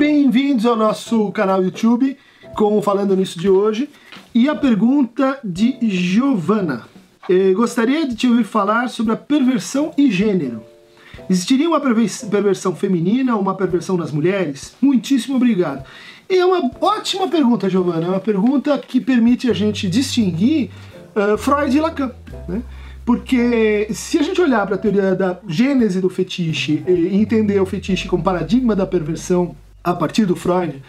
Bem-vindos ao nosso canal YouTube com Falando Nisso de hoje. E a pergunta de Giovana. Eh, gostaria de te ouvir falar sobre a perversão e gênero. Existiria uma perversão feminina ou uma perversão nas mulheres? Muitíssimo obrigado. É uma ótima pergunta, Giovana. É uma pergunta que permite a gente distinguir uh, Freud e Lacan. Né? Porque se a gente olhar para a teoria da gênese do fetiche e entender o fetiche como paradigma da perversão a partir do Freud,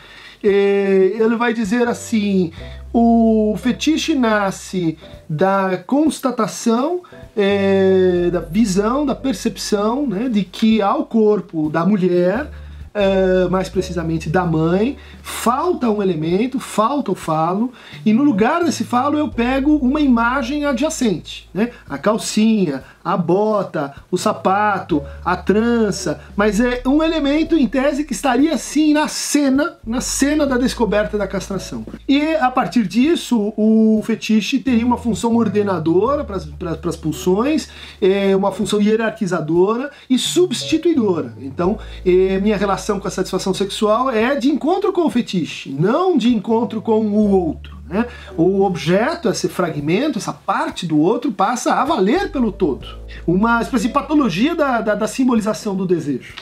eh, ele vai dizer assim: o fetiche nasce da constatação, é, da visão, da percepção né, de que ao corpo da mulher uh, mais precisamente da mãe, falta um elemento, falta o falo, e no lugar desse falo eu pego uma imagem adjacente, né? A calcinha, a bota, o sapato, a trança, mas é um elemento em tese que estaria sim na cena, na cena da descoberta da castração. E a partir disso, o fetiche teria uma função ordenadora para as pulsões, é, uma função hierarquizadora e substituidora. Então, é, minha relação com a satisfação sexual é de encontro com o fetiche, não de encontro com o outro. Né? O objeto, esse fragmento, essa parte do outro passa a valer pelo todo. Uma espécie de patologia da, da, da simbolização do desejo.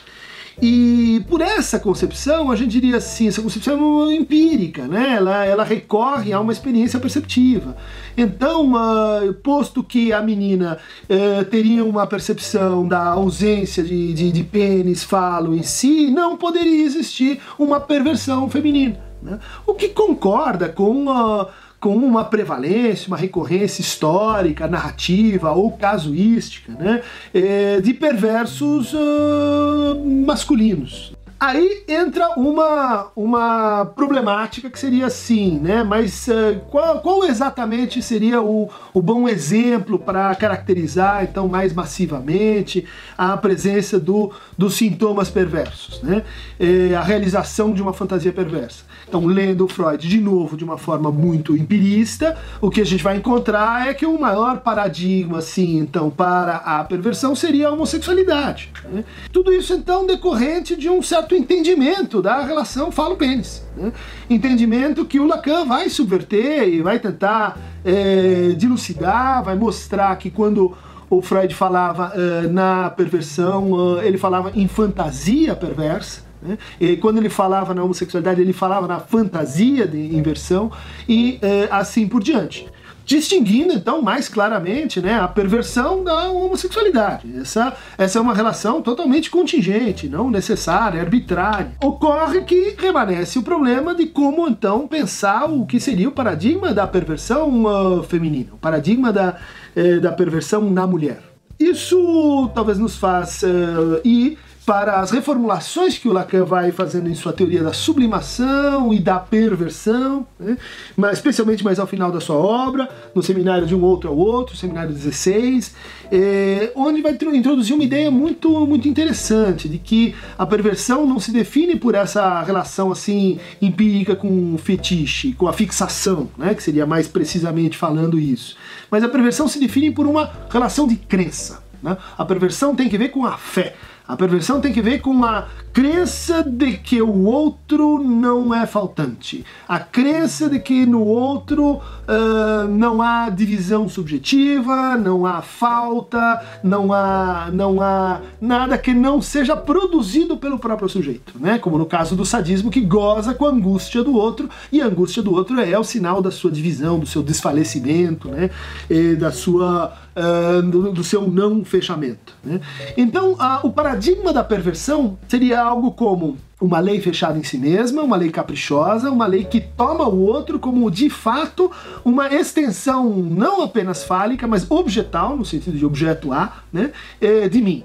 E por essa concepção, a gente diria assim, essa concepção é empírica, né? ela, ela recorre a uma experiência perceptiva. Então, uh, posto que a menina uh, teria uma percepção da ausência de, de, de pênis, falo em si, não poderia existir uma perversão feminina. Né? O que concorda com uma, com uma prevalência, uma recorrência histórica, narrativa ou casuística né? É, de perversos uh, masculinos. Aí entra uma, uma problemática que seria assim, né? Mas uh, qual, qual, exatamente seria o, o bom exemplo para caracterizar, então, mais massivamente a presença do, dos sintomas perversos, né? É, a realização de uma fantasia perversa. Então, lendo Freud de novo de uma forma muito empirista, o que a gente vai encontrar é que o maior paradigma, assim, então, para a perversão seria a homossexualidade. Né? Tudo isso, então, decorrente de um certo entendimento da relação falo-pênis. Né? Entendimento que o Lacan vai subverter e vai tentar é, dilucidar, vai mostrar que quando o Freud falava uh, na perversão, uh, ele falava em fantasia perversa. Né? E quando ele falava na homossexualidade, ele falava na fantasia de inversão e é, assim por diante. Distinguindo então mais claramente né, a perversão da homossexualidade. Essa, essa é uma relação totalmente contingente, não necessária, arbitrária. Ocorre que permanece o problema de como então pensar o que seria o paradigma da perversão uh, feminina, o paradigma da, uh, da perversão na mulher. Isso talvez nos faça uh, ir para as reformulações que o Lacan vai fazendo em sua teoria da sublimação e da perversão, né? mas especialmente mais ao final da sua obra, no seminário de um outro ao outro, seminário 16, é, onde vai introduzir uma ideia muito, muito interessante de que a perversão não se define por essa relação assim empírica com o fetiche, com a fixação, né? que seria mais precisamente falando isso, mas a perversão se define por uma relação de crença. Né? A perversão tem que ver com a fé. A perversão tem que ver com a crença de que o outro não é faltante, a crença de que no outro uh, não há divisão subjetiva, não há falta, não há, não há nada que não seja produzido pelo próprio sujeito, né? Como no caso do sadismo que goza com a angústia do outro e a angústia do outro é o sinal da sua divisão, do seu desfalecimento, né? E da sua uh, do, do, seu não fechamento. Né? Então, uh, o paradigma da perversão seria algo como uma lei fechada em si mesma, uma lei caprichosa, uma lei que toma o outro como de fato uma extensão não apenas fálica, mas objetal, no sentido de objeto A, né, eh, de mim.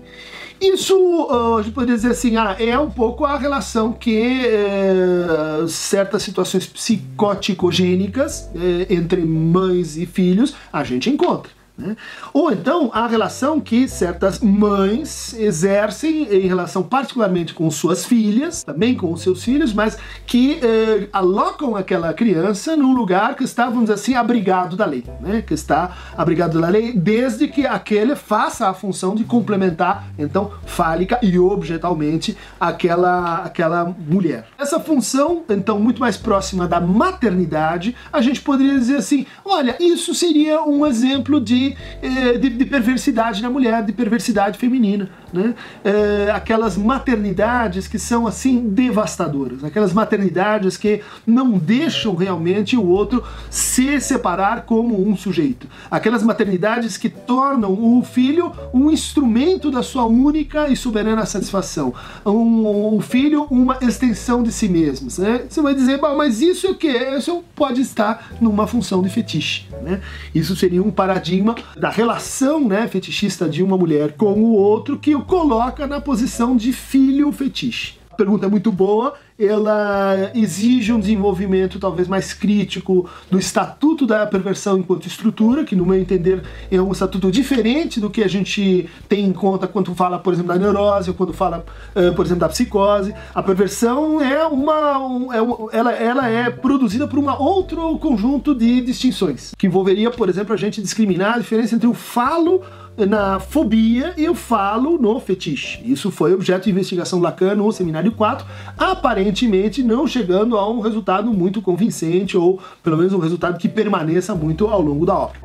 Isso, uh, a gente poderia dizer assim, ah, é um pouco a relação que eh, certas situações psicótico-gênicas eh, entre mães e filhos a gente encontra. Né? Ou então a relação que certas mães exercem em relação particularmente com suas filhas, também com seus filhos, mas que eh, alocam aquela criança num lugar que está, vamos dizer assim, abrigado da lei, né? que está abrigado da lei desde que aquele faça a função de complementar, então, fálica e objetalmente aquela, aquela mulher. Essa função, então, muito mais próxima da maternidade, a gente poderia dizer assim, olha, isso seria um exemplo de eh, de, de, perversidade na mulher, de perversidade feminina. Né? É, aquelas maternidades que são assim devastadoras, aquelas maternidades que não deixam realmente o outro se separar como um sujeito, aquelas maternidades que tornam o filho um instrumento da sua única e soberana satisfação, um, um filho uma extensão de si mesmo. Né? Você vai dizer, mas isso é o que? Isso pode estar numa função de fetiche. Né? Isso seria um paradigma da relação né, fetichista de uma mulher com o outro que o coloca na posição de filho fetiche. Pergunta é muito boa, ela exige um desenvolvimento talvez mais crítico do estatuto da perversão enquanto estrutura, que no meu entender é um estatuto diferente do que a gente tem em conta quando fala, por exemplo, da neurose, ou quando fala, uh, por exemplo, da psicose. A perversão é uma, um, é, ela, ela é produzida por um outro conjunto de distinções, que envolveria, por exemplo, a gente discriminar a diferença entre o falo na fobia eu falo no fetiche. Isso foi objeto de investigação do Lacan no seminário 4, aparentemente não chegando a um resultado muito convincente ou pelo menos um resultado que permaneça muito ao longo da obra.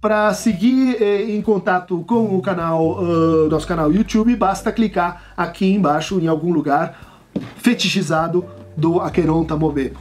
Para seguir eh, em contato com o canal, uh, nosso canal YouTube, basta clicar aqui embaixo em algum lugar fetichizado do Aqueronta Movebo.